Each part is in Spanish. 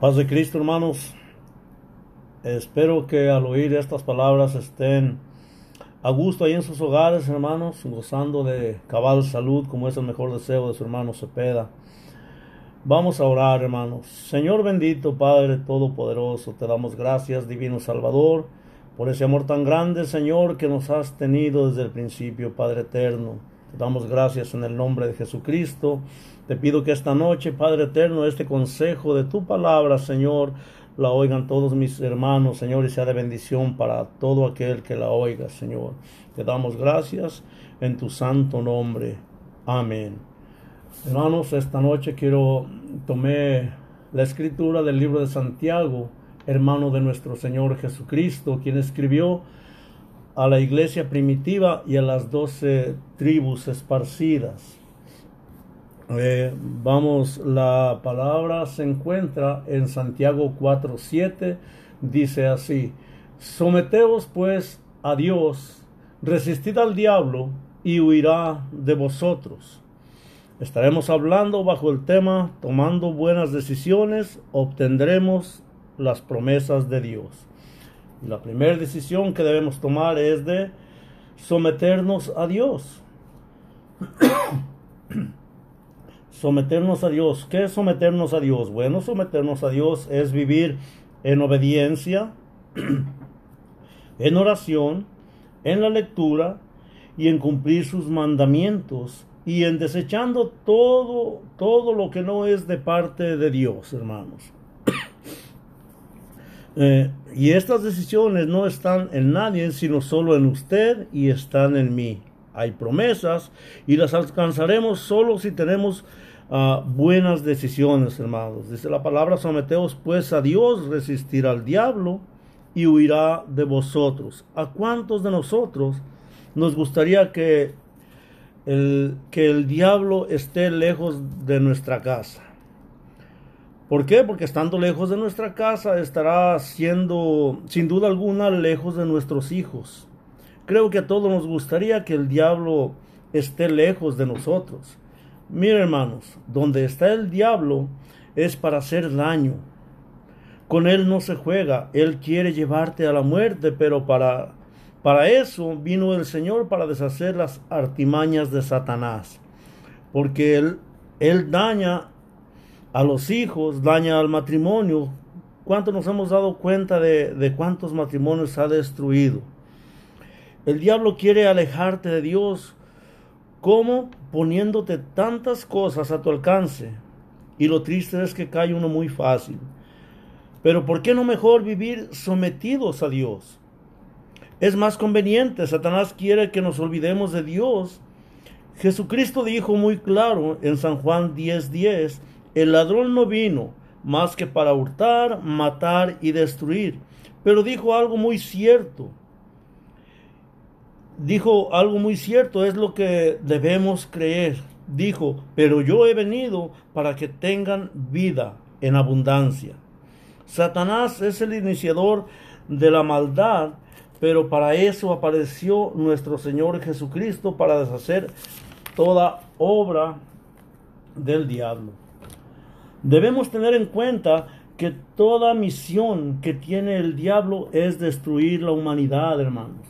Paz de Cristo, hermanos. Espero que al oír estas palabras estén a gusto ahí en sus hogares, hermanos, gozando de cabal salud, como es el mejor deseo de su hermano Cepeda. Vamos a orar, hermanos. Señor bendito, Padre Todopoderoso, te damos gracias, Divino Salvador, por ese amor tan grande, Señor, que nos has tenido desde el principio, Padre Eterno. Te damos gracias en el nombre de Jesucristo. Te pido que esta noche, Padre eterno, este consejo de tu palabra, Señor, la oigan todos mis hermanos, Señor, y sea de bendición para todo aquel que la oiga, Señor. Te damos gracias en tu santo nombre. Amén. Hermanos, esta noche quiero tomar la escritura del libro de Santiago, hermano de nuestro Señor Jesucristo, quien escribió a la iglesia primitiva y a las doce tribus esparcidas. Eh, vamos, la palabra se encuentra en Santiago 4:7, dice así, someteos pues a Dios, resistid al diablo y huirá de vosotros. Estaremos hablando bajo el tema tomando buenas decisiones, obtendremos las promesas de Dios. La primera decisión que debemos tomar es de someternos a Dios. someternos a Dios. ¿Qué es someternos a Dios? Bueno, someternos a Dios es vivir en obediencia, en oración, en la lectura y en cumplir sus mandamientos y en desechando todo todo lo que no es de parte de Dios, hermanos. Eh, y estas decisiones no están en nadie, sino solo en usted y están en mí. Hay promesas y las alcanzaremos solo si tenemos ah, buenas decisiones, hermanos. Dice la palabra, someteos pues a Dios, resistir al diablo y huirá de vosotros. ¿A cuántos de nosotros nos gustaría que el, que el diablo esté lejos de nuestra casa? ¿Por qué? Porque estando lejos de nuestra casa estará siendo, sin duda alguna, lejos de nuestros hijos. Creo que a todos nos gustaría que el diablo esté lejos de nosotros. Miren hermanos, donde está el diablo es para hacer daño. Con él no se juega, él quiere llevarte a la muerte, pero para, para eso vino el Señor para deshacer las artimañas de Satanás. Porque él, él daña a los hijos, daña al matrimonio. ¿Cuánto nos hemos dado cuenta de, cuántos matrimonios ha destruido? El diablo quiere alejarte de Dios. ¿Cómo? Poniéndote tantas cosas a tu alcance. Y lo triste es que cae uno muy fácil. Pero ¿por qué no mejor vivir sometidos a Dios? Es más conveniente. Satanás quiere que nos olvidemos de Dios. Jesucristo dijo muy claro en San Juan 10:10, 10, el ladrón no vino más que para hurtar, matar y destruir. Pero dijo algo muy cierto. Dijo algo muy cierto, es lo que debemos creer. Dijo, pero yo he venido para que tengan vida en abundancia. Satanás es el iniciador de la maldad, pero para eso apareció nuestro Señor Jesucristo para deshacer toda obra del diablo. Debemos tener en cuenta que toda misión que tiene el diablo es destruir la humanidad, hermanos.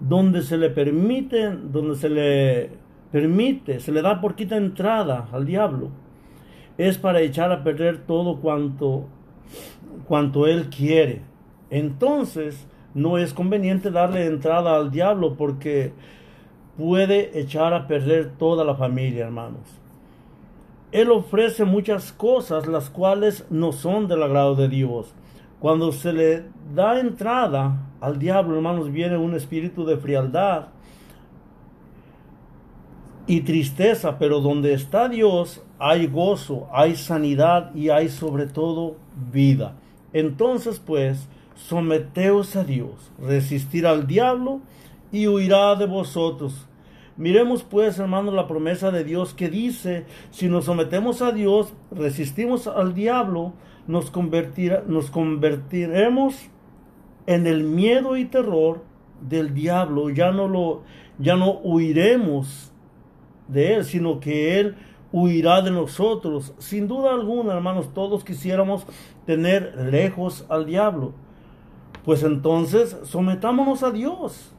Donde se le permite, donde se le permite, se le da por quita entrada al diablo, es para echar a perder todo cuanto, cuanto él quiere. Entonces, no es conveniente darle entrada al diablo porque puede echar a perder toda la familia, hermanos. Él ofrece muchas cosas las cuales no son del agrado de Dios. Cuando se le da entrada al diablo, hermanos, viene un espíritu de frialdad y tristeza, pero donde está Dios hay gozo, hay sanidad y hay sobre todo vida. Entonces, pues, someteos a Dios, resistir al diablo y huirá de vosotros. Miremos pues, hermanos, la promesa de Dios que dice, si nos sometemos a Dios, resistimos al diablo, nos, convertiremos en el miedo y terror del diablo, ya no lo ya no huiremos de él, sino que él huirá de nosotros. Sin duda alguna, hermanos, todos quisiéramos tener lejos al diablo. Pues entonces sometámonos a Dios.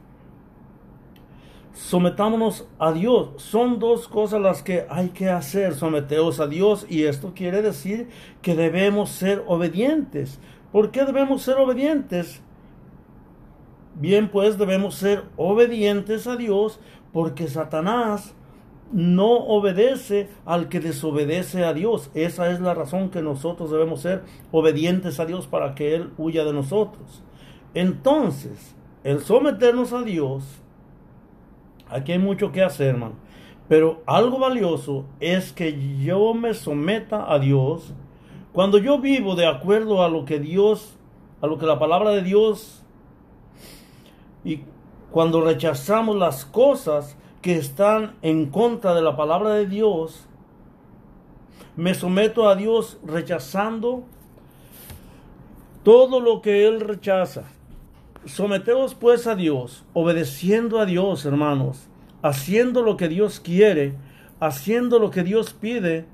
Sometámonos a Dios. Son dos cosas las que hay que hacer. Someteos a Dios. Y esto quiere decir que debemos ser obedientes. ¿Por qué debemos ser obedientes? Bien, pues debemos ser obedientes a Dios porque Satanás no obedece al que desobedece a Dios. Esa es la razón que nosotros debemos ser obedientes a Dios para que Él huya de nosotros. Entonces, el someternos a Dios, aquí hay mucho que hacer, hermano. Pero algo valioso es que yo me someta a Dios cuando yo vivo de acuerdo a lo que Dios, a lo que la palabra de Dios, y cuando rechazamos las cosas que están en contra de la palabra de Dios, me someto a Dios rechazando todo lo que Él rechaza. Someteos pues a Dios, obedeciendo a Dios, hermanos, haciendo lo que Dios quiere, haciendo lo que Dios pide.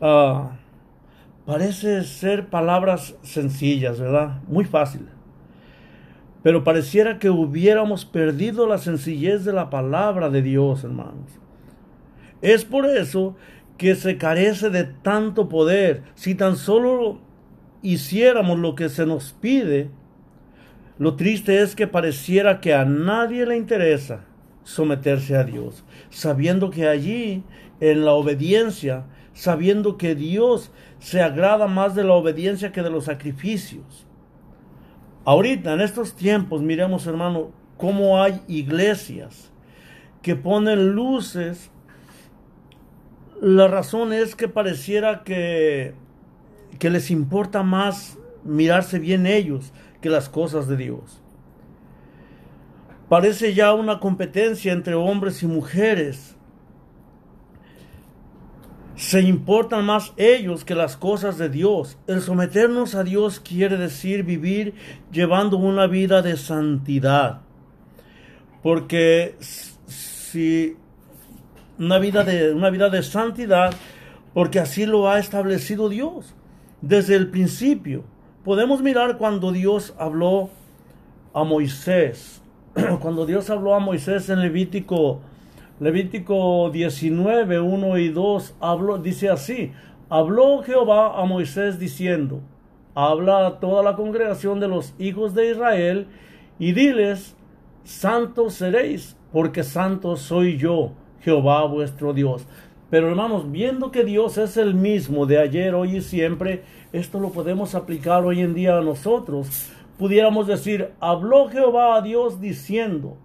Uh, parece ser palabras sencillas, ¿verdad? Muy fácil. Pero pareciera que hubiéramos perdido la sencillez de la palabra de Dios, hermanos. Es por eso que se carece de tanto poder. Si tan solo hiciéramos lo que se nos pide, lo triste es que pareciera que a nadie le interesa someterse a Dios, sabiendo que allí, en la obediencia, sabiendo que Dios se agrada más de la obediencia que de los sacrificios. Ahorita, en estos tiempos, miremos hermano, cómo hay iglesias que ponen luces. La razón es que pareciera que, que les importa más mirarse bien ellos las cosas de Dios. Parece ya una competencia entre hombres y mujeres se importan más ellos que las cosas de Dios. El someternos a Dios quiere decir vivir llevando una vida de santidad. Porque si una vida de una vida de santidad, porque así lo ha establecido Dios desde el principio. Podemos mirar cuando Dios habló a Moisés. Cuando Dios habló a Moisés en Levítico Levítico 19, 1 y 2 habló, dice así, habló Jehová a Moisés diciendo, habla a toda la congregación de los hijos de Israel y diles, santos seréis, porque santo soy yo, Jehová vuestro Dios. Pero hermanos, viendo que Dios es el mismo de ayer, hoy y siempre, esto lo podemos aplicar hoy en día a nosotros. Pudiéramos decir, habló Jehová a Dios diciendo,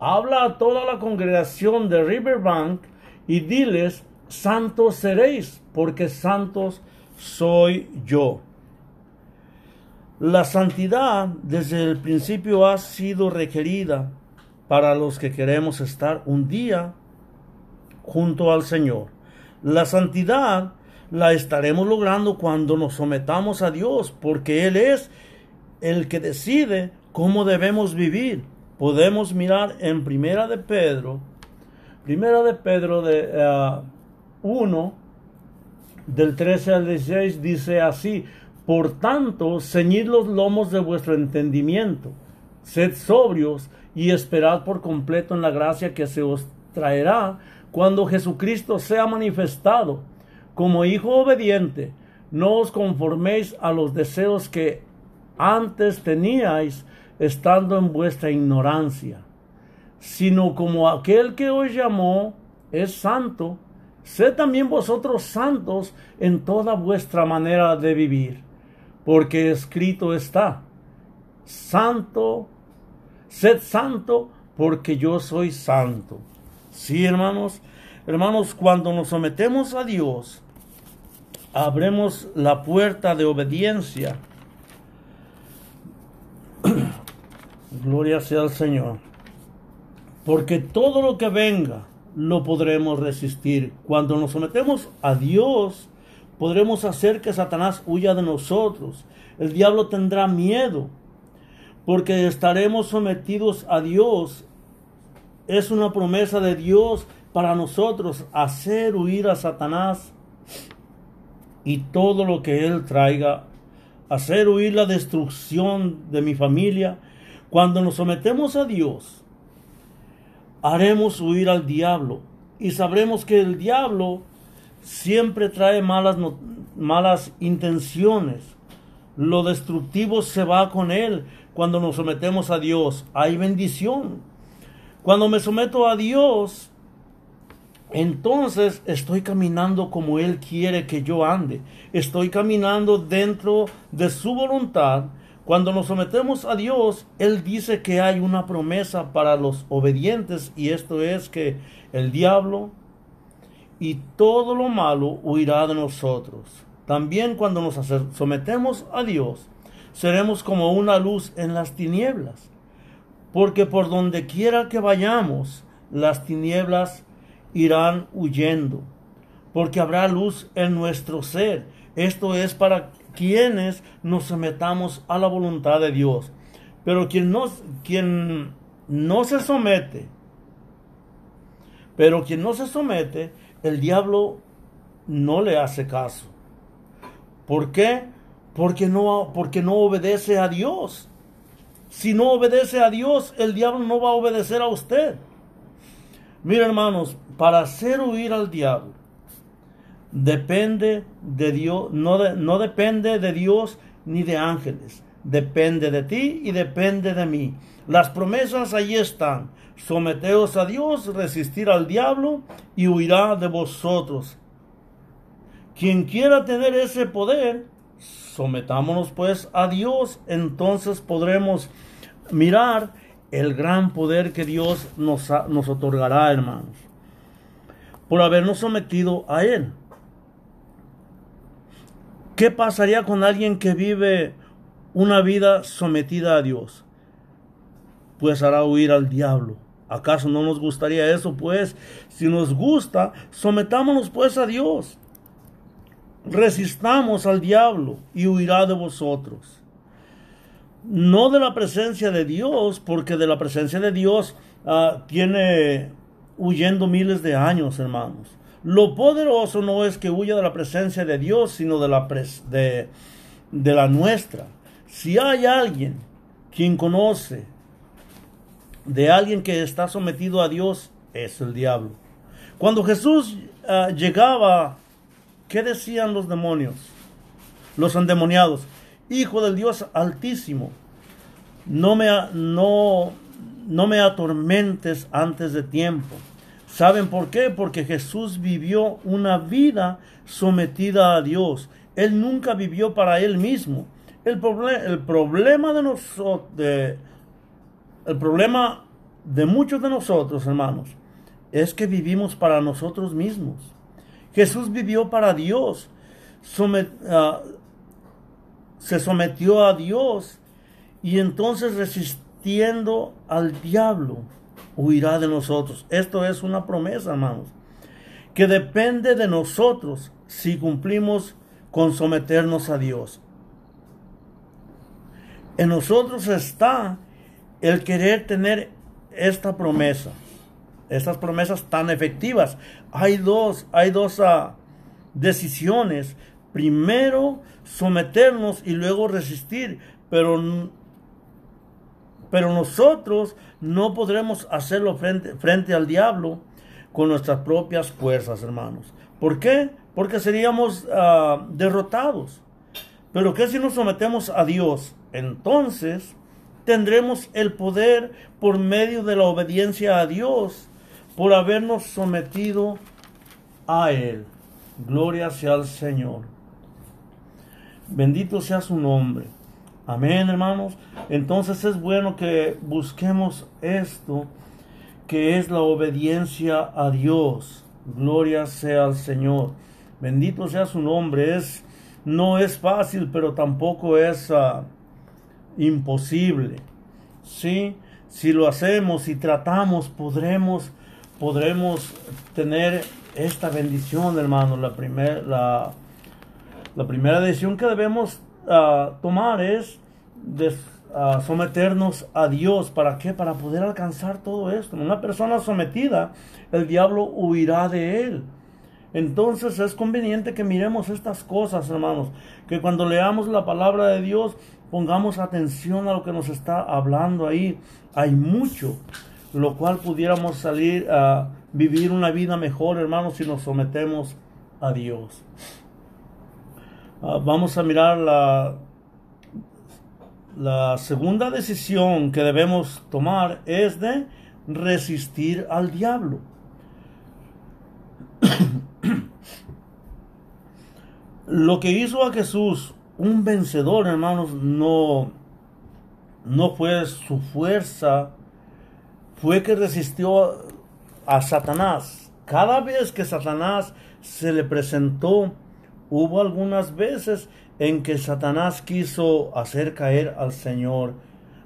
habla a toda la congregación de Riverbank y diles, santos seréis, porque santos soy yo. La santidad desde el principio ha sido requerida para los que queremos estar un día junto al Señor. La santidad la estaremos logrando cuando nos sometamos a Dios, porque Él es el que decide cómo debemos vivir podemos mirar en Primera de Pedro, Primera de Pedro de 1, eh, del 13 al 16, dice así, por tanto, ceñid los lomos de vuestro entendimiento, sed sobrios y esperad por completo en la gracia que se os traerá cuando Jesucristo sea manifestado. Como hijo obediente, no os conforméis a los deseos que antes teníais, estando en vuestra ignorancia, sino como aquel que os llamó es santo, sed también vosotros santos en toda vuestra manera de vivir, porque escrito está, santo, sed santo, porque yo soy santo. Sí, hermanos, hermanos, cuando nos sometemos a Dios, abremos la puerta de obediencia Gloria sea al Señor. Porque todo lo que venga lo podremos resistir. Cuando nos sometemos a Dios, podremos hacer que Satanás huya de nosotros. El diablo tendrá miedo porque estaremos sometidos a Dios. Es una promesa de Dios para nosotros hacer huir a Satanás y todo lo que él traiga, hacer huir la destrucción de mi familia. Cuando nos sometemos a Dios, haremos huir al diablo y sabremos que el diablo siempre trae malas, malas intenciones. Lo destructivo se va con él cuando nos sometemos a Dios. Hay bendición. Cuando me someto a Dios, entonces estoy caminando como Él quiere que yo ande. Estoy caminando dentro de su voluntad. Cuando nos sometemos a Dios, Él dice que hay una promesa para los obedientes y esto es que el diablo y todo lo malo huirá de nosotros. También cuando nos sometemos a Dios, seremos como una luz en las tinieblas, porque por donde quiera que vayamos, las tinieblas irán huyendo, porque habrá luz en nuestro ser. Esto es para quienes nos sometamos a la voluntad de Dios. Pero quien no, quien no se somete, pero quien no se somete, el diablo no le hace caso. ¿Por qué? Porque no, porque no obedece a Dios. Si no obedece a Dios, el diablo no va a obedecer a usted. Mira, hermanos, para hacer huir al diablo, depende de Dios, no, no depende de Dios ni de ángeles, depende de ti y depende de mí. Las promesas ahí están. Someteos a Dios, resistir al diablo y huirá de vosotros. Quien quiera tener ese poder, sometámonos pues a Dios, entonces podremos mirar el gran poder que Dios nos, nos otorgará, hermanos, por habernos sometido a Él. ¿Qué pasaría con alguien que vive una vida sometida a Dios? Pues hará huir al diablo. ¿Acaso no nos gustaría eso? Pues si nos gusta, sometámonos pues a Dios. Resistamos al diablo y huirá de vosotros no de la presencia de Dios, porque de la presencia de Dios uh, tiene huyendo miles de años, hermanos. Lo poderoso no es que huya de la presencia de Dios, sino de la, de, de la nuestra. Si hay alguien quien conoce de alguien que está sometido a Dios, es el diablo. Cuando Jesús uh, llegaba, ¿qué decían los demonios? Los endemoniados. Hijo del Dios altísimo, no me, no, no me atormentes antes de tiempo. ¿Saben por qué? Porque Jesús vivió una vida sometida a Dios. Él nunca vivió para él mismo. El, el problema de el problema de muchos de nosotros, hermanos, es que vivimos para nosotros mismos. Jesús vivió para Dios. Ah, se sometió a Dios y entonces resistiendo al diablo huirá de nosotros. Esto es una promesa, hermanos, que depende de nosotros si cumplimos con someternos a Dios. En nosotros está el querer tener esta promesa, estas promesas tan efectivas. Hay dos, hay dos uh, decisiones primero someternos y luego resistir, pero, pero nosotros no podremos hacerlo frente, al diablo con nuestras propias fuerzas, hermanos. ¿Por qué? Porque seríamos uh, derrotados. Pero ¿qué si nos sometemos a Dios? Entonces tendremos el poder por medio de la obediencia a Dios, por habernos sometido a Él. Gloria sea al Señor. Bendito sea su nombre. Amén, hermanos. Entonces es bueno que busquemos esto, que es la obediencia a Dios. Gloria sea al Señor. Bendito sea su nombre. Es, no es fácil, pero tampoco es uh, imposible. ¿Sí? Si lo hacemos y tratamos, podremos, podremos tener esta bendición, hermanos. La primera, la la primera decisión que debemos ah, tomar es a someternos a Dios. ¿Para qué? Para poder alcanzar todo esto. Una persona sometida, el diablo huirá de él. Entonces es conveniente que miremos estas cosas, hermanos, que cuando leamos la palabra de Dios pongamos atención a lo que nos está hablando ahí. Hay mucho, lo cual pudiéramos salir a vivir una vida mejor, hermanos, si nos sometemos a Dios. Ah, vamos a mirar la, la segunda decisión que debemos tomar es de resistir al diablo. Lo que hizo a Jesús un vencedor, hermanos, no, no fue su fuerza, fue que resistió a Satanás. Cada vez que Satanás se le presentó, hubo algunas veces en que Satanás quiso hacer caer al Señor.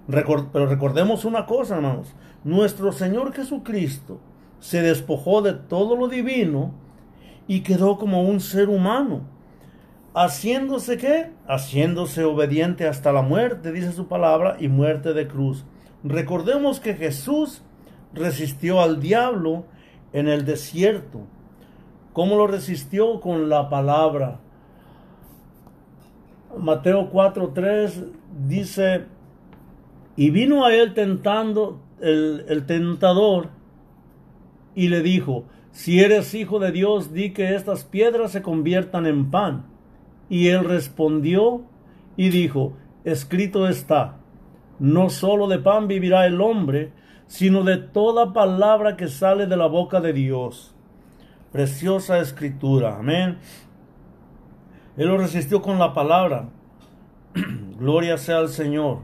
pero recordemos una cosa, hermanos. Nuestro Señor Jesucristo se despojó de todo lo divino y quedó como un ser humano. Haciéndose qué? Haciéndose obediente hasta la muerte, dice su palabra, y muerte de cruz. Recordemos que Jesús resistió al diablo en el desierto. ¿Cómo lo resistió? Con la palabra. Mateo 4:3 dice, y vino a él tentando el, el tentador y le dijo, si eres hijo de Dios, di que estas piedras se conviertan en pan. Y él respondió y dijo, escrito está, no solo de pan vivirá el hombre, sino de toda palabra que sale de la boca de Dios. Preciosa escritura, amén. Él lo resistió con la palabra. Gloria sea al Señor.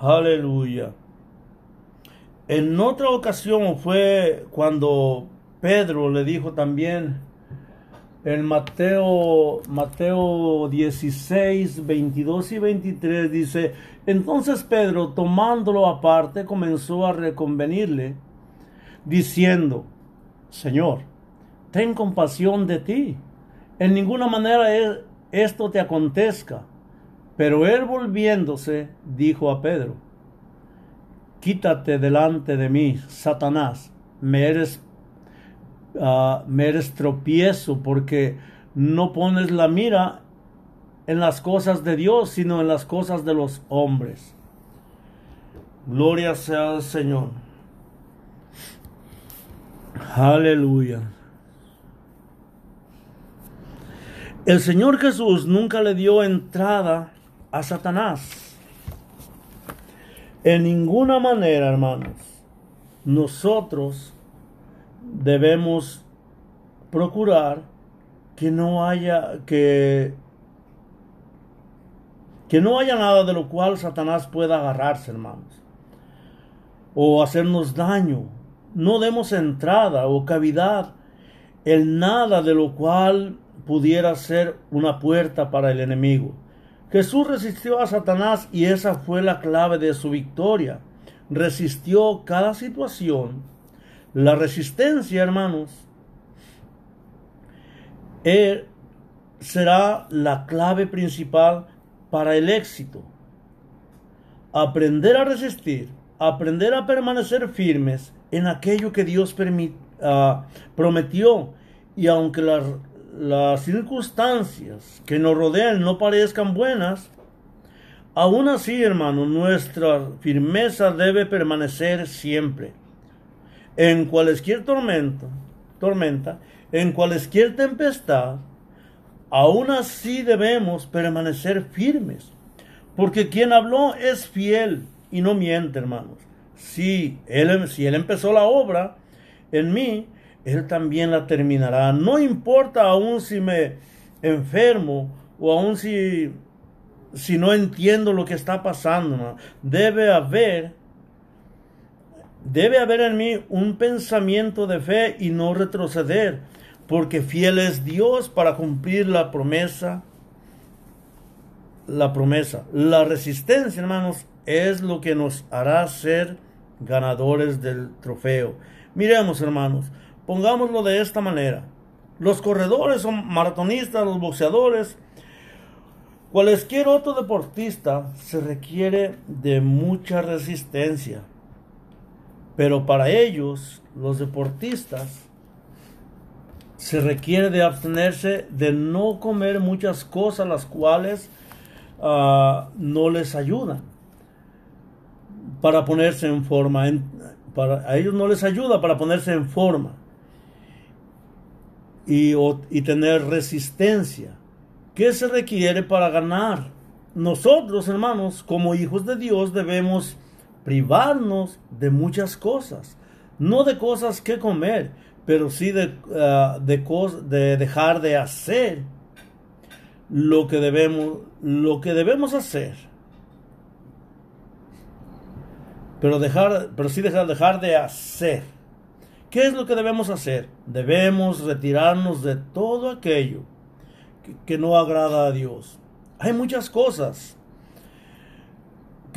Aleluya. En otra ocasión fue cuando Pedro le dijo también en Mateo, Mateo 16, 22 y 23 dice, entonces Pedro tomándolo aparte comenzó a reconvenirle, diciendo, Señor, ten compasión de ti en ninguna manera esto te acontezca. Pero él volviéndose, dijo a Pedro, Quítate delante de mí, Satanás, me eres, ah, me tropiezo porque no pones la mira en las cosas de Dios, sino en las cosas de los hombres. Gloria sea al Señor. Aleluya. El Señor Jesús nunca le dio entrada a Satanás. En ninguna manera, hermanos, nosotros debemos procurar que no haya que que no haya nada de lo cual Satanás pueda agarrarse, hermanos, o hacernos daño. No demos entrada o cavidad en nada de lo cual pudiera ser una puerta para el enemigo. Jesús resistió a Satanás y esa fue la clave de su victoria. Resistió cada situación. La resistencia, hermanos, er, será la clave principal para el éxito. Aprender a resistir, aprender a permanecer firmes en aquello que Dios uh, prometió y aunque las las circunstancias que nos rodean no parezcan buenas, aún así, hermano, nuestra firmeza debe permanecer siempre. En cualquier tormenta, tormenta, en cualquier tempestad, aún así debemos permanecer firmes. Porque quien habló es fiel y no miente, hermanos. Si él, si él empezó la obra en mí, él también la terminará. No importa aún si me enfermo o aún si, si no entiendo lo que está pasando. Debe haber, debe haber en mí un pensamiento de fe y no retroceder, porque fiel es Dios para cumplir la promesa. La promesa, la resistencia, hermanos, es lo que nos hará ser ganadores del trofeo. Miremos, hermanos, Pongámoslo de esta manera. Los corredores son maratonistas, los boxeadores, Cualesquier otro deportista se requiere de mucha resistencia, pero para ellos, los deportistas, se requiere de abstenerse de no comer muchas cosas las cuales uh, no les ayudan para ponerse en forma. Para, a ellos no les ayuda para ponerse en forma y tener resistencia. ¿Qué se requiere para ganar? Nosotros, hermanos, como hijos de Dios, debemos privarnos de muchas cosas. No de cosas que comer, pero sí de, uh, de, de dejar de hacer lo que debemos, lo que debemos hacer. Pero dejar, pero sí dejar de hacer. ¿Qué es lo que debemos hacer? Debemos retirarnos de todo aquello que, no agrada a Dios. Hay muchas cosas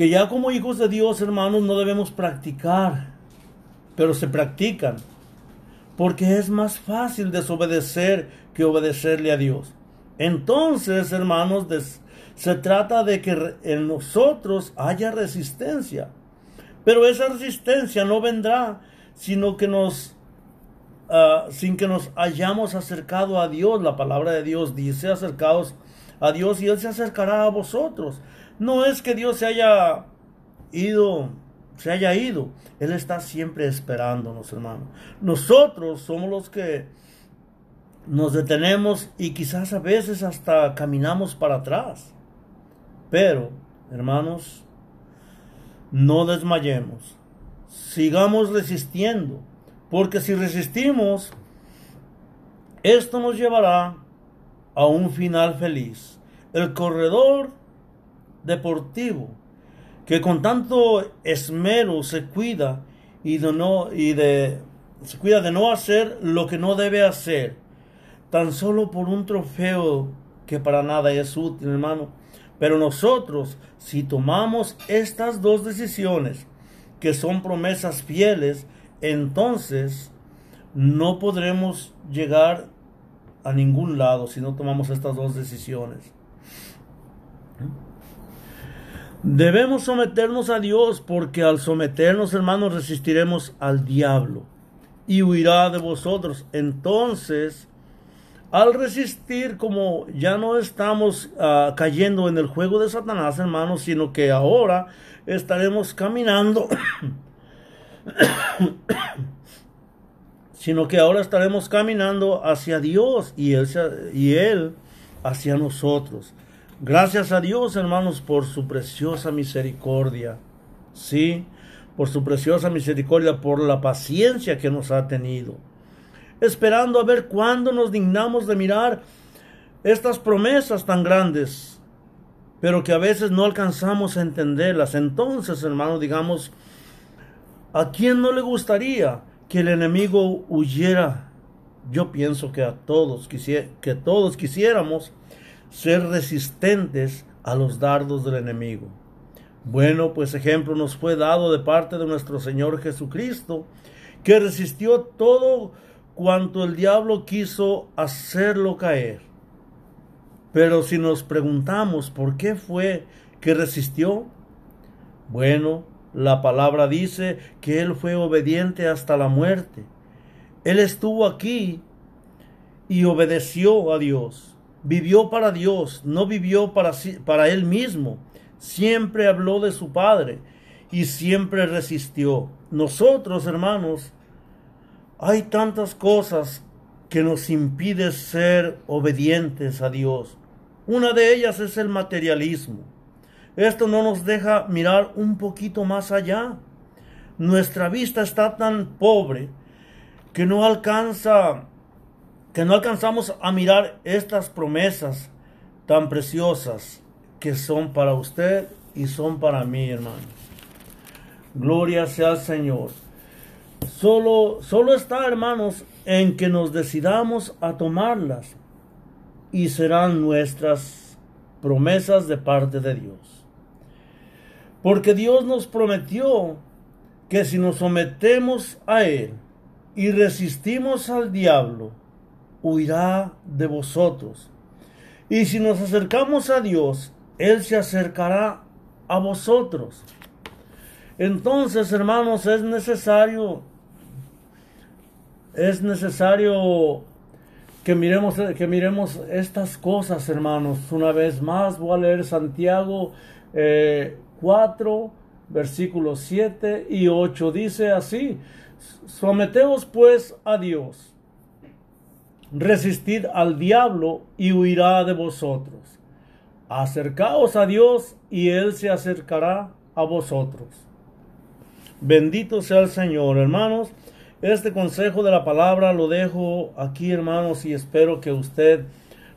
que ya como hijos de Dios, hermanos, no debemos practicar, pero se practican, porque es más fácil desobedecer que obedecerle a Dios. Entonces, hermanos, se trata de que en nosotros haya resistencia, pero esa resistencia no vendrá, sino que nos uh, sin que nos hayamos acercado a Dios. La palabra de Dios dice, acercaos a Dios y Él se acercará a vosotros. No es que Dios se haya ido, se haya ido. Él está siempre esperándonos, hermano. Nosotros somos los que nos detenemos y quizás a veces hasta caminamos para atrás. Pero, hermanos, no desmayemos. Sigamos resistiendo porque si resistimos, esto nos llevará a un final feliz. El corredor deportivo que con tanto esmero se cuida y de no y de se cuida de no hacer lo que no debe hacer, tan solo por un trofeo que para nada es útil, hermano. Pero nosotros, si tomamos estas dos decisiones, que son promesas fieles, entonces no podremos llegar a ningún lado si no tomamos estas dos decisiones. Debemos someternos a Dios porque al someternos, hermanos, resistiremos al diablo y huirá de vosotros. Entonces, al resistir, como ya no estamos uh, cayendo en el juego de Satanás, hermanos, sino que ahora estaremos caminando sino que ahora estaremos caminando hacia Dios y él, y él hacia nosotros. Gracias a Dios, hermanos, por su preciosa misericordia. Sí, por su preciosa misericordia, por la paciencia que nos ha tenido. Esperando a ver cuándo nos dignamos de mirar estas promesas tan grandes, pero que a veces no alcanzamos a entenderlas. Entonces, hermanos, digamos, ¿A quién no le gustaría que el enemigo huyera? Yo pienso que a todos, que todos quisiéramos ser resistentes a los dardos del enemigo. Bueno, pues ejemplo nos fue dado de parte de nuestro Señor Jesucristo, que resistió todo cuanto el diablo quiso hacerlo caer. Pero si nos preguntamos por qué fue que resistió, bueno, la palabra dice que Él fue obediente hasta la muerte. Él estuvo aquí y obedeció a Dios. Vivió para Dios, no vivió para, para Él mismo. Siempre habló de su Padre y siempre resistió. Nosotros, hermanos, hay tantas cosas que nos impiden ser obedientes a Dios. Una de ellas es el materialismo. Esto no nos deja mirar un poquito más allá. Nuestra vista está tan pobre que no alcanza que no alcanzamos a mirar estas promesas tan preciosas que son para usted y son para mí, hermano. Gloria sea al Señor. Solo, solo está, hermanos, en que nos decidamos a tomarlas y serán nuestras promesas de parte de Dios. Porque Dios nos prometió que si nos sometemos a Él y resistimos al diablo, huirá de vosotros. Y si nos acercamos a Dios, Él se acercará a vosotros. Entonces, hermanos, es necesario, es necesario que miremos, que miremos estas cosas, hermanos. Una vez más, voy a leer Santiago 4, eh, versículos 7 y 8. Dice así, someteos pues a Dios, resistid al diablo y huirá de vosotros. Acercaos a Dios y Él se acercará a vosotros. Bendito sea el Señor, hermanos. Este consejo de la palabra lo dejo aquí, hermanos, y espero que usted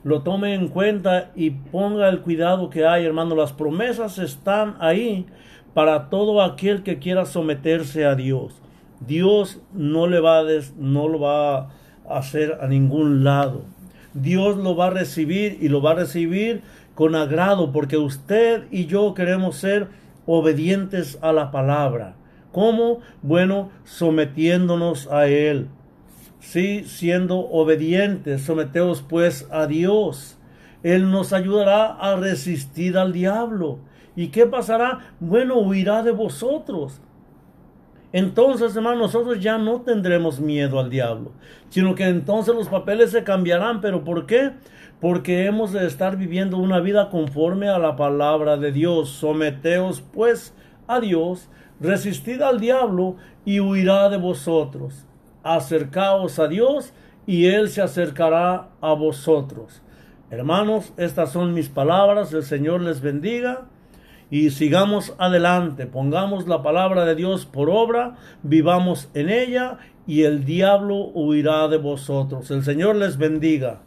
lo tome en cuenta y ponga el cuidado que hay, hermano. Las promesas están ahí para todo aquel que quiera someterse a Dios. Dios no le va a no lo va a hacer a ningún lado. Dios lo va a recibir y lo va a recibir con agrado porque usted y yo queremos ser obedientes a la palabra. ¿Cómo? Bueno, sometiéndonos a Él. Sí, siendo obedientes, someteos pues a Dios. Él nos ayudará a resistir al diablo. ¿Y qué pasará? Bueno, huirá de vosotros. Entonces, hermano, nosotros ya no tendremos miedo al diablo, sino que entonces los papeles se cambiarán. ¿Pero por qué? Porque hemos de estar viviendo una vida conforme a la palabra de Dios. Someteos pues a Dios resistid al diablo y huirá de vosotros. Acercaos a Dios y Él se acercará a vosotros. Hermanos, estas son mis palabras, el Señor les bendiga y sigamos adelante, pongamos la palabra de Dios por obra, vivamos en ella y el diablo huirá de vosotros. El Señor les bendiga.